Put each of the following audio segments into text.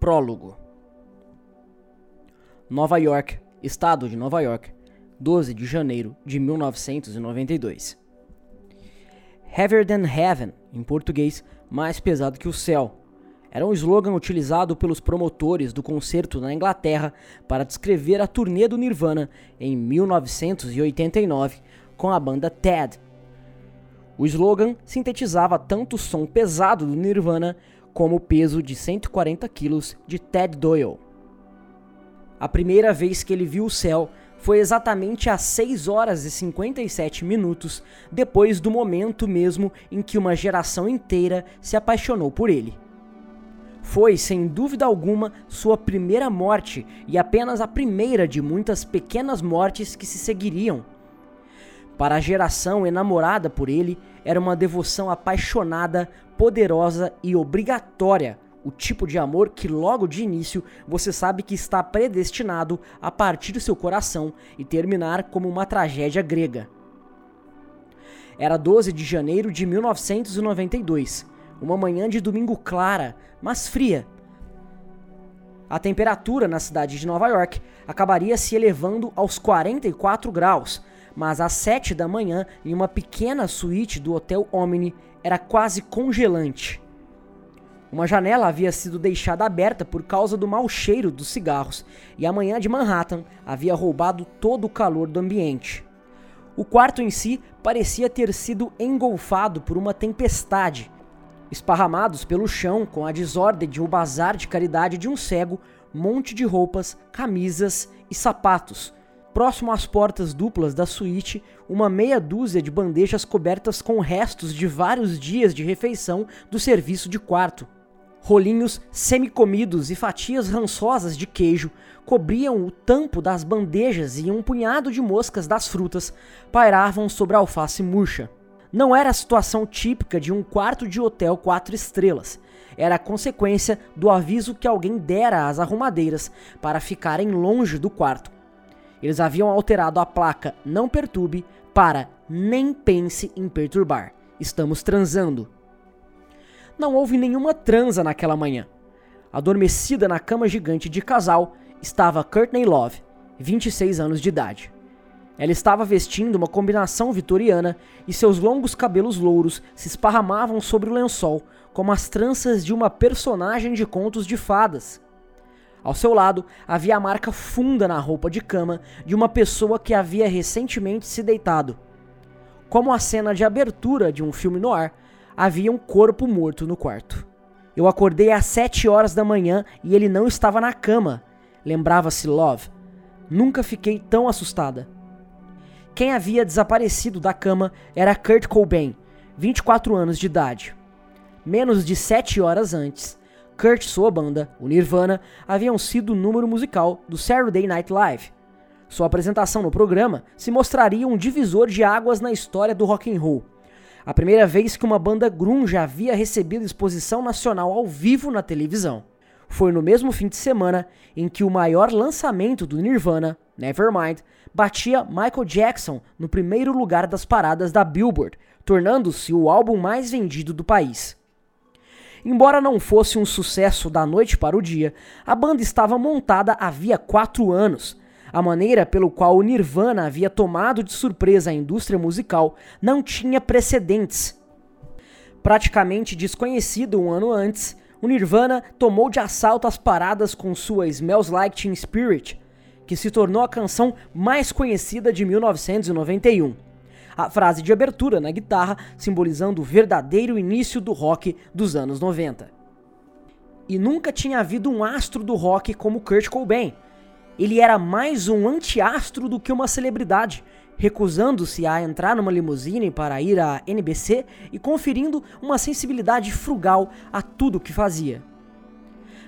Prólogo Nova York, Estado de Nova York, 12 de janeiro de 1992. Heavier than Heaven, em português, mais pesado que o céu, era um slogan utilizado pelos promotores do concerto na Inglaterra para descrever a turnê do Nirvana em 1989 com a banda Ted. O slogan sintetizava tanto o som pesado do Nirvana como o peso de 140 quilos de Ted Doyle. A primeira vez que ele viu o céu foi exatamente às 6 horas e 57 minutos depois do momento mesmo em que uma geração inteira se apaixonou por ele. Foi, sem dúvida alguma, sua primeira morte e apenas a primeira de muitas pequenas mortes que se seguiriam. Para a geração enamorada por ele, era uma devoção apaixonada, poderosa e obrigatória o tipo de amor que logo de início você sabe que está predestinado a partir do seu coração e terminar como uma tragédia grega. Era 12 de janeiro de 1992, uma manhã de domingo clara, mas fria. A temperatura na cidade de Nova York acabaria se elevando aos 44 graus, mas às 7 da manhã, em uma pequena suíte do Hotel Omni, era quase congelante. Uma janela havia sido deixada aberta por causa do mau cheiro dos cigarros, e a manhã de Manhattan havia roubado todo o calor do ambiente. O quarto em si parecia ter sido engolfado por uma tempestade. Esparramados pelo chão com a desordem de um bazar de caridade de um cego, monte de roupas, camisas e sapatos. Próximo às portas duplas da suíte, uma meia dúzia de bandejas cobertas com restos de vários dias de refeição do serviço de quarto. Rolinhos semicomidos e fatias rançosas de queijo cobriam o tampo das bandejas e um punhado de moscas das frutas pairavam sobre a alface murcha. Não era a situação típica de um quarto de hotel quatro estrelas. Era a consequência do aviso que alguém dera às arrumadeiras para ficarem longe do quarto. Eles haviam alterado a placa Não Perturbe para Nem Pense em Perturbar. Estamos transando. Não houve nenhuma transa naquela manhã. Adormecida na cama gigante de casal estava Courtney Love, 26 anos de idade. Ela estava vestindo uma combinação vitoriana e seus longos cabelos louros se esparramavam sobre o lençol como as tranças de uma personagem de contos de fadas. Ao seu lado havia a marca funda na roupa de cama de uma pessoa que havia recentemente se deitado. Como a cena de abertura de um filme no ar, havia um corpo morto no quarto. Eu acordei às sete horas da manhã e ele não estava na cama. Lembrava-se Love. Nunca fiquei tão assustada. Quem havia desaparecido da cama era Kurt Cobain, 24 anos de idade. Menos de sete horas antes, Kurt e sua banda, o Nirvana, haviam sido o número musical do Saturday Night Live. Sua apresentação no programa se mostraria um divisor de águas na história do rock and roll a primeira vez que uma banda grunge havia recebido exposição nacional ao vivo na televisão. Foi no mesmo fim de semana em que o maior lançamento do Nirvana, Nevermind, batia Michael Jackson no primeiro lugar das paradas da Billboard, tornando-se o álbum mais vendido do país. Embora não fosse um sucesso da noite para o dia, a banda estava montada havia quatro anos a maneira pelo qual o Nirvana havia tomado de surpresa a indústria musical não tinha precedentes. Praticamente desconhecido um ano antes, o Nirvana tomou de assalto as paradas com sua Smells Like Teen Spirit, que se tornou a canção mais conhecida de 1991. A frase de abertura na guitarra simbolizando o verdadeiro início do rock dos anos 90. E nunca tinha havido um astro do rock como Kurt Cobain, ele era mais um antiastro do que uma celebridade, recusando-se a entrar numa limusine para ir à NBC e conferindo uma sensibilidade frugal a tudo que fazia.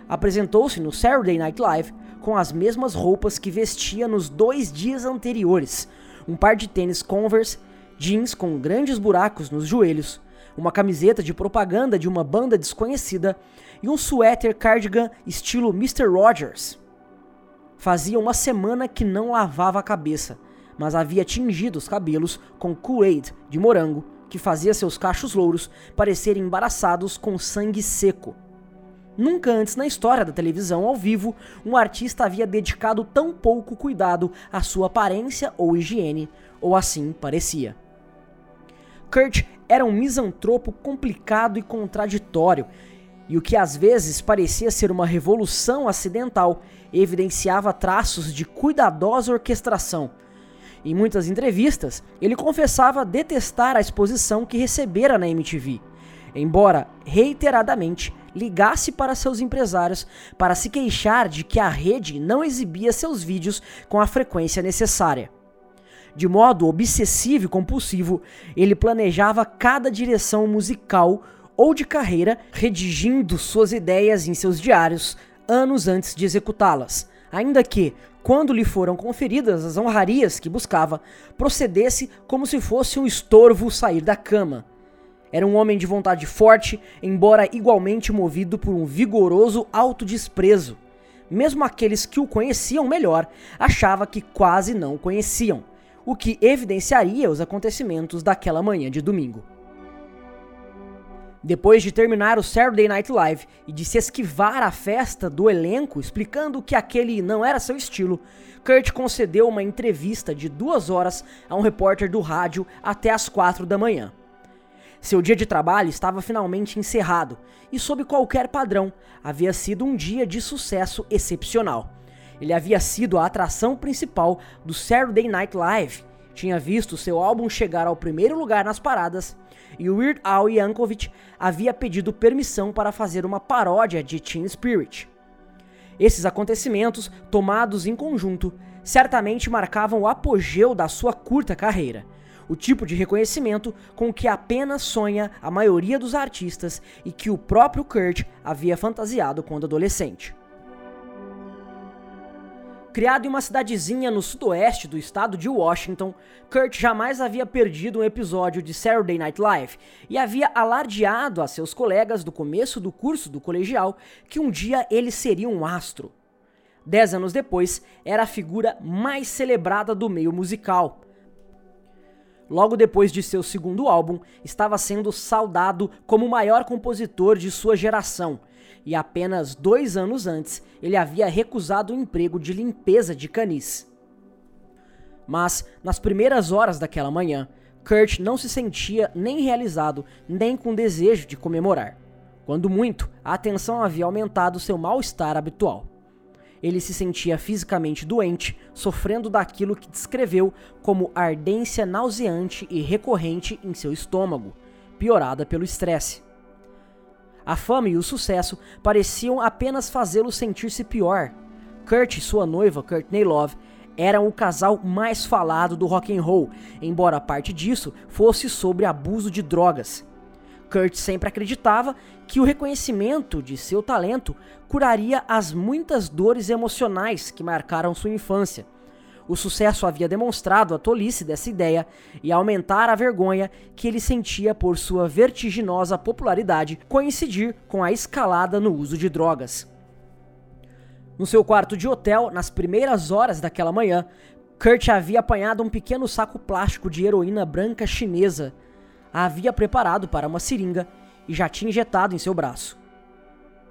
Apresentou-se no Saturday Night Live com as mesmas roupas que vestia nos dois dias anteriores: um par de tênis Converse, jeans com grandes buracos nos joelhos, uma camiseta de propaganda de uma banda desconhecida e um suéter cardigan estilo Mr. Rogers. Fazia uma semana que não lavava a cabeça, mas havia tingido os cabelos com Kool-Aid de morango, que fazia seus cachos louros parecerem embaraçados com sangue seco. Nunca antes na história da televisão ao vivo, um artista havia dedicado tão pouco cuidado à sua aparência ou higiene, ou assim parecia. Kurt era um misantropo complicado e contraditório, e o que às vezes parecia ser uma revolução acidental evidenciava traços de cuidadosa orquestração. Em muitas entrevistas, ele confessava detestar a exposição que recebera na MTV, embora reiteradamente ligasse para seus empresários para se queixar de que a rede não exibia seus vídeos com a frequência necessária. De modo obsessivo e compulsivo, ele planejava cada direção musical ou de carreira, redigindo suas ideias em seus diários anos antes de executá-las, ainda que, quando lhe foram conferidas as honrarias que buscava, procedesse como se fosse um estorvo sair da cama. Era um homem de vontade forte, embora igualmente movido por um vigoroso autodesprezo. Mesmo aqueles que o conheciam melhor achava que quase não o conheciam, o que evidenciaria os acontecimentos daquela manhã de domingo. Depois de terminar o Saturday Night Live e de se esquivar à festa do elenco, explicando que aquele não era seu estilo, Kurt concedeu uma entrevista de duas horas a um repórter do rádio até as quatro da manhã. Seu dia de trabalho estava finalmente encerrado e, sob qualquer padrão, havia sido um dia de sucesso excepcional. Ele havia sido a atração principal do Saturday Night Live, tinha visto seu álbum chegar ao primeiro lugar nas paradas e Weird Al Yankovic havia pedido permissão para fazer uma paródia de Teen Spirit. Esses acontecimentos, tomados em conjunto, certamente marcavam o apogeu da sua curta carreira, o tipo de reconhecimento com que apenas sonha a maioria dos artistas e que o próprio Kurt havia fantasiado quando adolescente. Criado em uma cidadezinha no sudoeste do estado de Washington, Kurt jamais havia perdido um episódio de Saturday Night Live e havia alardeado a seus colegas do começo do curso do colegial que um dia ele seria um astro. Dez anos depois, era a figura mais celebrada do meio musical. Logo depois de seu segundo álbum, estava sendo saudado como o maior compositor de sua geração e apenas dois anos antes ele havia recusado o emprego de limpeza de canis. Mas, nas primeiras horas daquela manhã, Kurt não se sentia nem realizado, nem com desejo de comemorar. Quando muito, a atenção havia aumentado seu mal-estar habitual. Ele se sentia fisicamente doente, sofrendo daquilo que descreveu como ardência nauseante e recorrente em seu estômago, piorada pelo estresse. A fama e o sucesso pareciam apenas fazê-lo sentir-se pior. Kurt e sua noiva, Courtney Love, eram o casal mais falado do rock and roll, embora parte disso fosse sobre abuso de drogas. Kurt sempre acreditava que o reconhecimento de seu talento curaria as muitas dores emocionais que marcaram sua infância o sucesso havia demonstrado a tolice dessa ideia e aumentar a vergonha que ele sentia por sua vertiginosa popularidade coincidir com a escalada no uso de drogas. No seu quarto de hotel, nas primeiras horas daquela manhã, Kurt havia apanhado um pequeno saco plástico de heroína branca chinesa, a havia preparado para uma seringa e já tinha injetado em seu braço.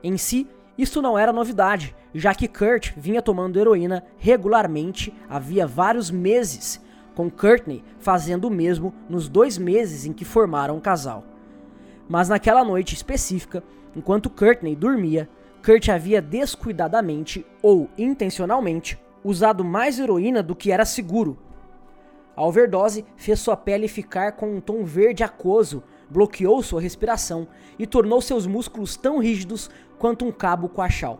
Em si, isto não era novidade, já que Kurt vinha tomando heroína regularmente havia vários meses, com Courtney fazendo o mesmo nos dois meses em que formaram o casal. Mas naquela noite específica, enquanto Courtney dormia, Kurt havia descuidadamente ou intencionalmente usado mais heroína do que era seguro. A overdose fez sua pele ficar com um tom verde aquoso, bloqueou sua respiração e tornou seus músculos tão rígidos quanto um cabo coachal.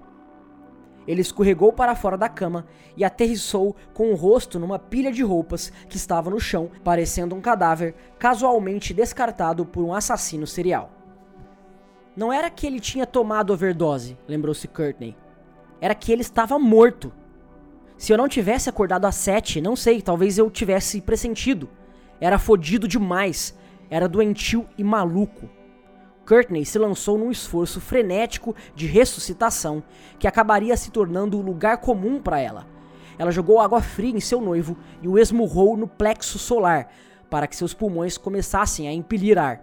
Ele escorregou para fora da cama e aterrissou com o rosto numa pilha de roupas que estava no chão, parecendo um cadáver casualmente descartado por um assassino serial. Não era que ele tinha tomado overdose, lembrou-se Courtney. Era que ele estava morto. Se eu não tivesse acordado às sete, não sei, talvez eu tivesse pressentido. Era fodido demais. Era doentio e maluco. Courtney se lançou num esforço frenético de ressuscitação que acabaria se tornando o lugar comum para ela. Ela jogou água fria em seu noivo e o esmurrou no plexo solar para que seus pulmões começassem a empilir ar.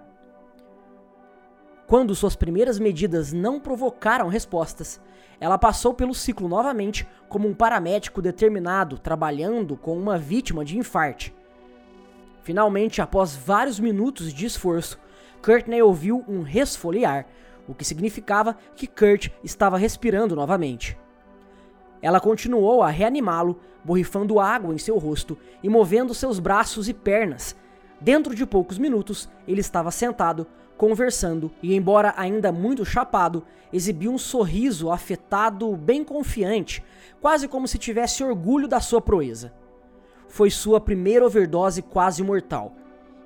Quando suas primeiras medidas não provocaram respostas, ela passou pelo ciclo novamente como um paramédico determinado trabalhando com uma vítima de infarte. Finalmente, após vários minutos de esforço, Courtney ouviu um resfoliar, o que significava que Kurt estava respirando novamente. Ela continuou a reanimá-lo, borrifando água em seu rosto e movendo seus braços e pernas. Dentro de poucos minutos, ele estava sentado, conversando e, embora ainda muito chapado, exibia um sorriso afetado bem confiante, quase como se tivesse orgulho da sua proeza. Foi sua primeira overdose quase mortal,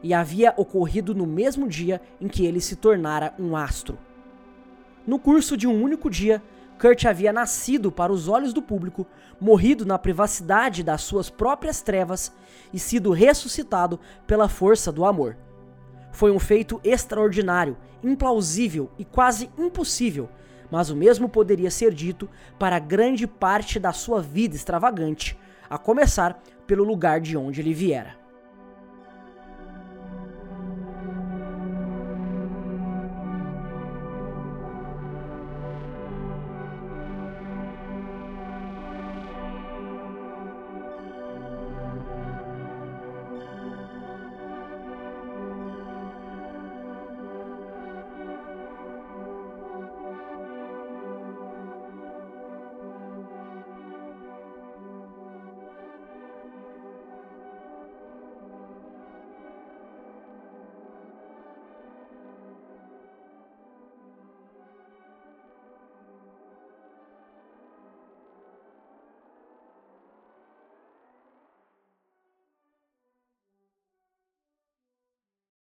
e havia ocorrido no mesmo dia em que ele se tornara um astro. No curso de um único dia, Kurt havia nascido para os olhos do público, morrido na privacidade das suas próprias trevas e sido ressuscitado pela força do amor. Foi um feito extraordinário, implausível e quase impossível, mas o mesmo poderia ser dito para grande parte da sua vida extravagante, a começar pelo lugar de onde ele viera.